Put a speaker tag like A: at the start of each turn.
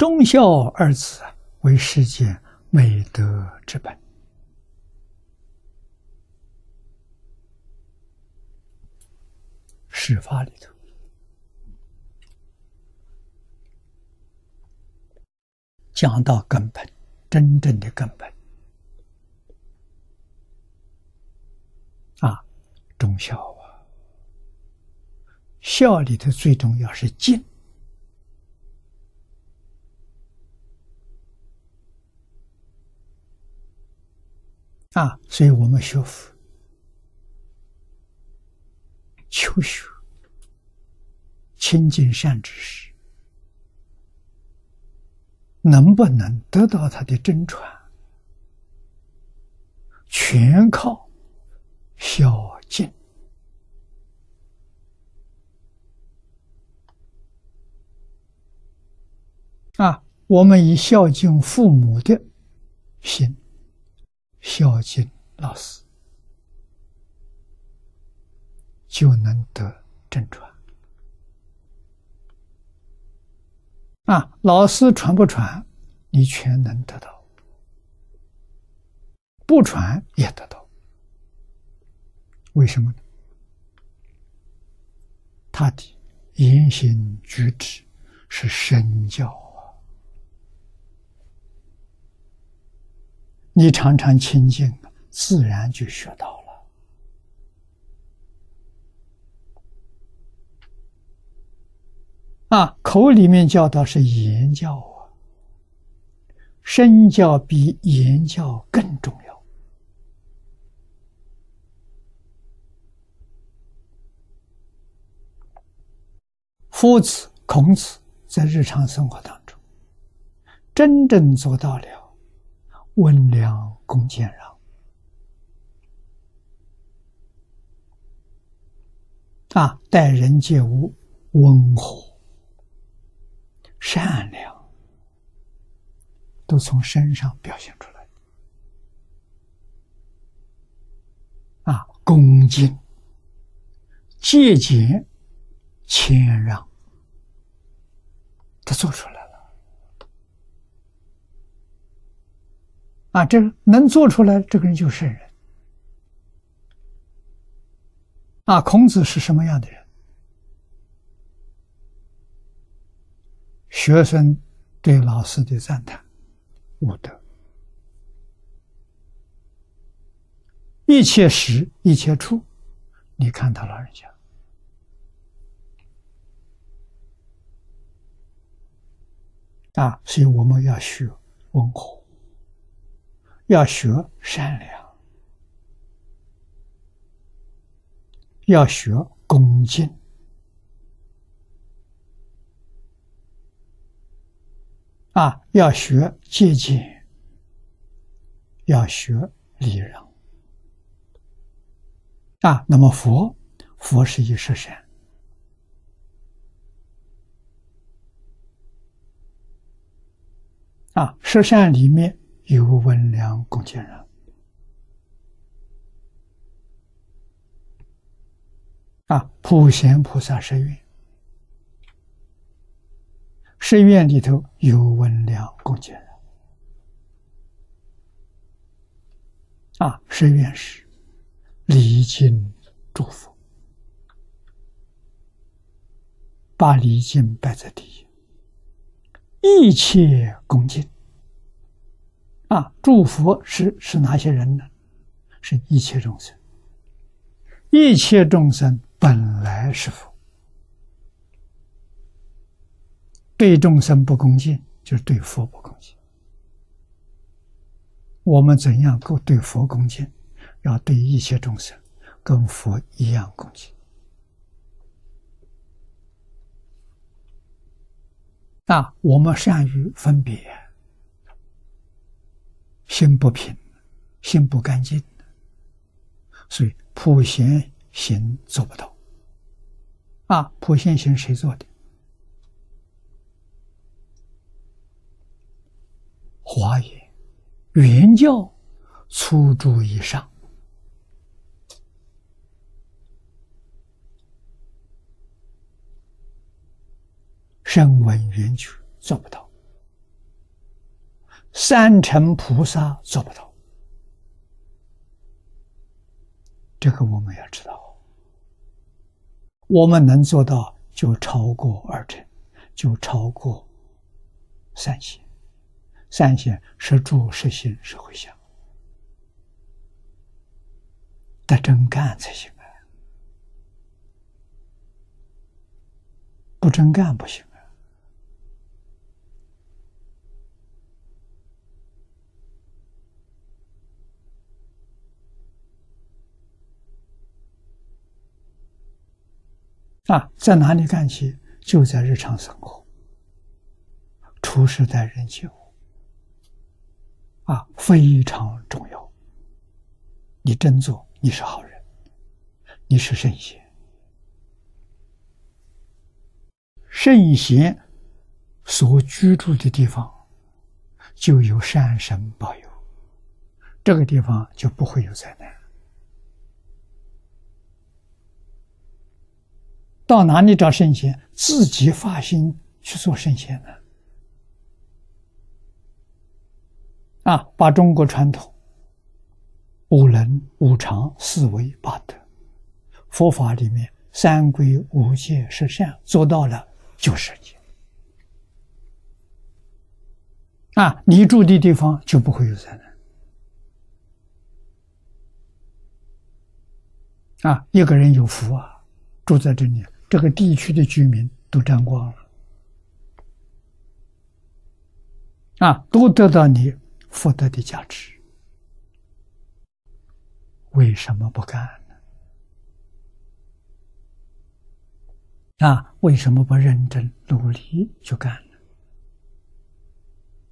A: 忠孝二字，为世间美德之本。释法里头。讲到根本，真正的根本。啊，忠孝啊，孝里头最重要是敬。啊，所以我们学佛。求学亲近善知识，能不能得到他的真传，全靠孝敬啊！我们以孝敬父母的心，孝敬老师。就能得正传啊！老师传不传，你全能得到；不传也得到。为什么呢？他的言行举止是身教啊！你常常亲近，自然就学到了。啊，口里面教导是言教啊，身教比言教更重要。夫子孔子在日常生活当中，真正做到了温良恭俭让，啊，待人接物温和。善良都从身上表现出来，啊，恭敬、节俭、谦让，他做出来了。啊，这能做出来，这个人就是圣人。啊，孔子是什么样的人？学生对老师的赞叹，悟德，一切时一切处，你看他老人家啊，所以我们要学温和，要学善良，要学恭敬。啊，要学节俭，要学礼让。啊，那么佛，佛是一十善。啊，十善里面有温良恭俭让。啊，普贤菩萨十愿。寺院里头有温良恭俭让啊，寺院是礼敬祝福，把礼敬摆在第一，一切恭敬啊，祝福是是哪些人呢？是一切众生，一切众生本来是佛。对众生不恭敬，就是对佛不恭敬。我们怎样够对佛恭敬？要对一切众生跟佛一样恭敬。那我们善于分别，心不平，心不干净，所以普贤行做不到。啊，普贤行谁做的？华严原教初住以上，声闻缘觉做不到三乘菩萨做不到。这个我们要知道，我们能做到就超过二乘，就超过三线。三线是住、是心、是回向，得真干才行啊！不真干不行啊！在哪里干起？就在日常生活，处事待人接物。啊，非常重要！你真做，你是好人，你是圣贤。圣贤所居住的地方，就有善神保佑，这个地方就不会有灾难。到哪里找圣贤？自己发心去做圣贤呢？啊，把中国传统五伦、五常、四维、八德，佛法里面三规、五戒、十善做到了，就是你。啊，你住的地方就不会有灾难。啊，一个人有福啊，住在这里，这个地区的居民都沾光了，啊，都得到你。福德的价值，为什么不干呢？啊，为什么不认真努力就干？